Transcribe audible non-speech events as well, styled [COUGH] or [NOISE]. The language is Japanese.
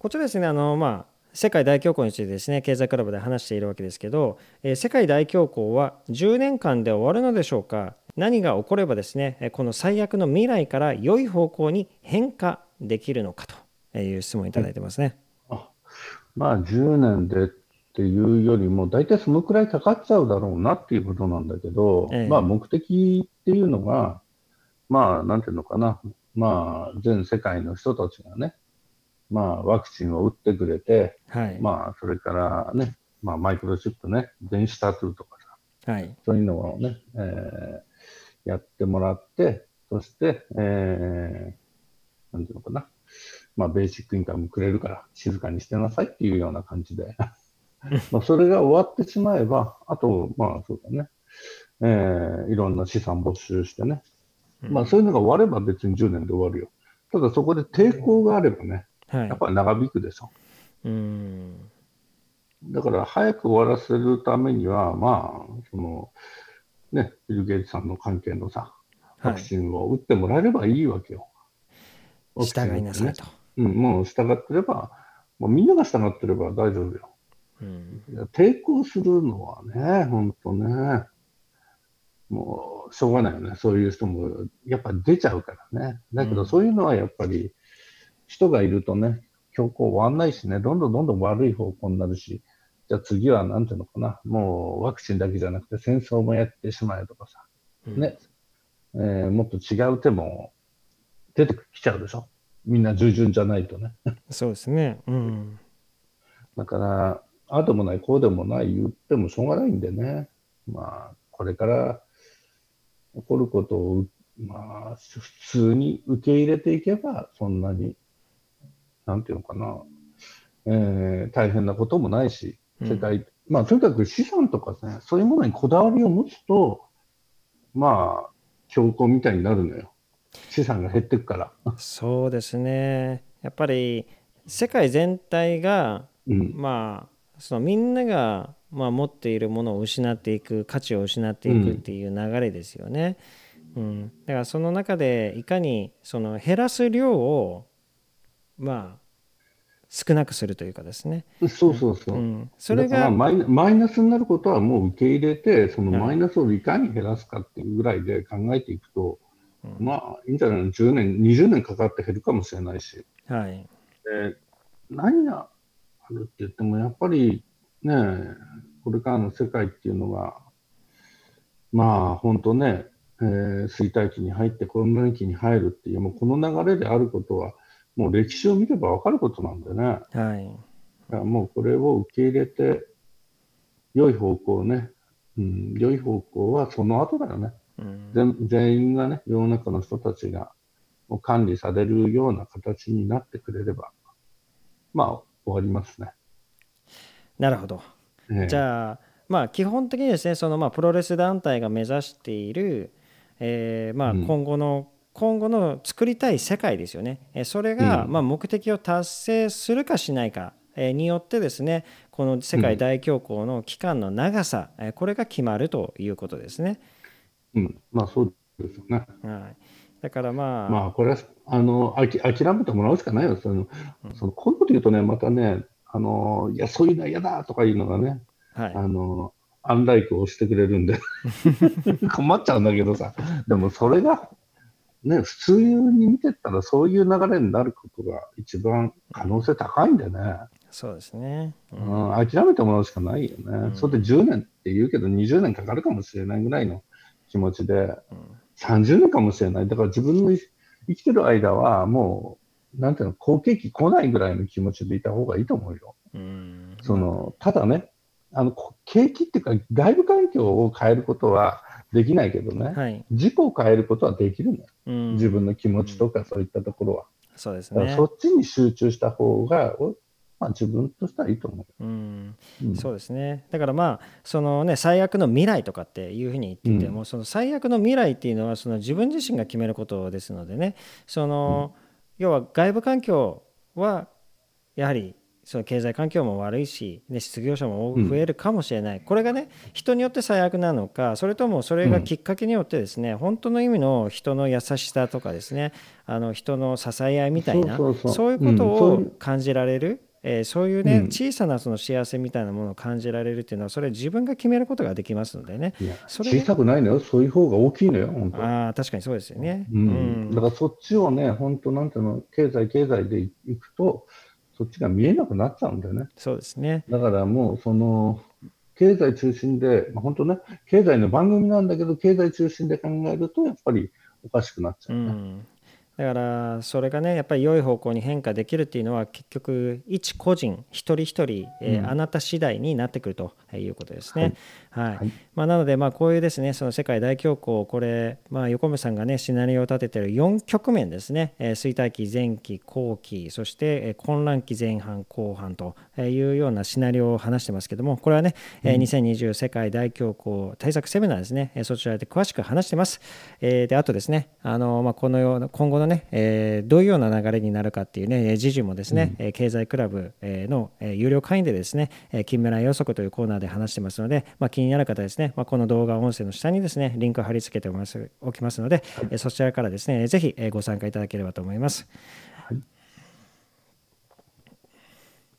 こちらですねあのまあ世界大恐慌についてですね経済クラブで話しているわけですけど、えー、世界大恐慌は10年間で終わるのでしょうか？何が起こればですねこの最悪の未来から良い方向に変化できるのかという質問をいただいてますね。あまあ10年でっていうよりも大体そのくらいかかっちゃうだろうなっていうことなんだけど、え。まあ目的っていうのがまあなんていうのかな。まあ全世界の人たちがねまあ、ワクチンを打ってくれて、はい、まあ、それからね、まあ、マイクロチップね、電子タトゥーとかさ、はい、そういうのをね、えー、やってもらって、そして、えー、なんていうのかな、まあ、ベーシックインカムくれるから静かにしてなさいっていうような感じで。[LAUGHS] まあそれが終わってしまえば、あと、まあそうだね、えー、いろんな資産没収してね、まあそういうのが終われば別に10年で終わるよ。ただそこで抵抗があればね、はい、やっぱり長引くでしょ。うんだから早く終わらせるためには、まあ、その、ね、ビル・ゲイツさんの関係のさ、ワクチンを打ってもらえればいいわけよ。はい、従いなさいと。うん、もう従ってれば、もうみんなが従ってれば大丈夫よ。うん、抵抗するのはね、本当ね、もうしょうがないよね。そういう人もやっぱ出ちゃうからね。だけどそういうのはやっぱり人がいるとね、強行終わんないしね、どんどんどんどん悪い方向になるし、じゃあ次はなんていうのかな、もうワクチンだけじゃなくて戦争もやってしまえとかさ、うん、ね、えー、もっと違う手も出てきちゃうでしょ。みんな従順じゃないとね。そうですね。うん。だから、ああでもない、こうでもない言ってもしょうがないんでね。まあ、これから起こることを、まあ、普通に受け入れていけば、そんなになんていうのかな、えー、大変なこともないし、世界、うん、まあ、とにかく資産とかね、そういうものにこだわりを持つと、まあ、強行みたいになるのよ。資産が減っていくから。そうですね。やっぱり、世界全体が、うん、まあ、そのみんなが、まあ、持っているものを失っていく価値を失っていくっていう流れですよね。うん、うん、だからその中でいかにその減らす量をまあ少なくするというかですね。そうそうそう。うん、それがマイマイナスになることはもう受け入れて、そのマイナスをいかに減らすかっていうぐらいで考えていくと、うん、まあいいんじゃないの、10年、20年かかって減るかもしれないし。はい、で何があるって言っても、やっぱりね、これからの世界っていうのが、まあ本当ね、えー、衰退期に入ってコロナ期に入るっていう、もうこの流れであることは、もう歴史を見れば分かることなんでね、はい、もうこれを受け入れて、良い方向ね、うん、良い方向はその後だよね、うん、全員がね、世の中の人たちがもう管理されるような形になってくれれば、まあ、終わりますね。なるほど。えじゃあ、まあ、基本的にですね、そのまあプロレス団体が目指している、えー、まあ今後の、うん今後の作りたい世界ですよね。それがま目的を達成するかしないかによってですねこの世界大恐慌の期間の長さ、これが決まるということですね。うん、まあそうですよね。はい、だからまあ。まあこれはあのあき諦めてもらうしかないよ。その、そのこういうこと言うとね、またね、あのいや、そういうのは嫌だとかいうのがね、はい、あのアンライクを押してくれるんで [LAUGHS] 困っちゃうんだけどさ、でもそれがね、普通に見てたらそういう流れになることが一番可能性高いんでね。そうですね、うん、うん、諦めてもらうしかないよね、うん、それで10年って言うけど20年かかるかもしれないぐらいの気持ちで、うん、30年かもしれない。だから自分の生きてる間はもうなんていうの好景気来ないぐらいの気持ちでいた方がいいと思うよ。うん、そのただねあの景気っていうか外部環境を変えることはできないけどね、はい、自己を変えることはできるのよ、うん、自分の気持ちとかそういったところは。そうですね。そっちに集中した方が、まあ、自分としてはいいと思う、うん。うん、そうですね。だからまあそのね最悪の未来とかっていうふうに言ってても、うん、その最悪の未来っていうのはその自分自身が決めることですのでね。その、要は外部環境はやはりその経済環境も悪いし、ね、失業者も増えるかもしれない、うん、これがね人によって最悪なのかそれともそれがきっかけによってですね、うん、本当の意味の人の優しさとかですねあの人の支え合いみたいなそういうことを感じられる、えー、そういうね、うん、小さなその幸せみたいなものを感じられるっていうのはそれ自分が決めることができますのでね。それ小さくないのよ。そういう方が大きいのよ本当。あ確かにそうですよね、うん、だからそっちをね本当なんていうの経済経済でいくとそっちが見えなくなっちゃうんだよね。そうですね。だからもう、その、経済中心で、まあ、本当ね、経済の番組なんだけど、経済中心で考えると、やっぱりおかしくなっちゃう、ね、うんだからそれがねやっぱり良い方向に変化できるっていうのは結局一個人一人一人、えー、あなた次第になってくるということですね。はい、はい、まあ、なのでまあこういうですねその世界大恐慌これ、まあ、横目さんがねシナリオを立ててる4局面ですね、えー、衰退期前期後期そして、え混乱期前半後半というようなシナリオを話してますけどもこれはね、うん、2020世界大恐慌対策セミナーですね。そちらで詳しく話してます。えー、であとですねあの、まあ、このような今後のね、えー、どういうような流れになるかっていうね、時事もですね、うん、経済クラブの有料会員でですね、金メダル予測というコーナーで話してますので、まあ、気になる方ですね、まあ、この動画音声の下にですね、リンクを貼り付けておきますので、はい、そちらからですね、ぜひご参加いただければと思います。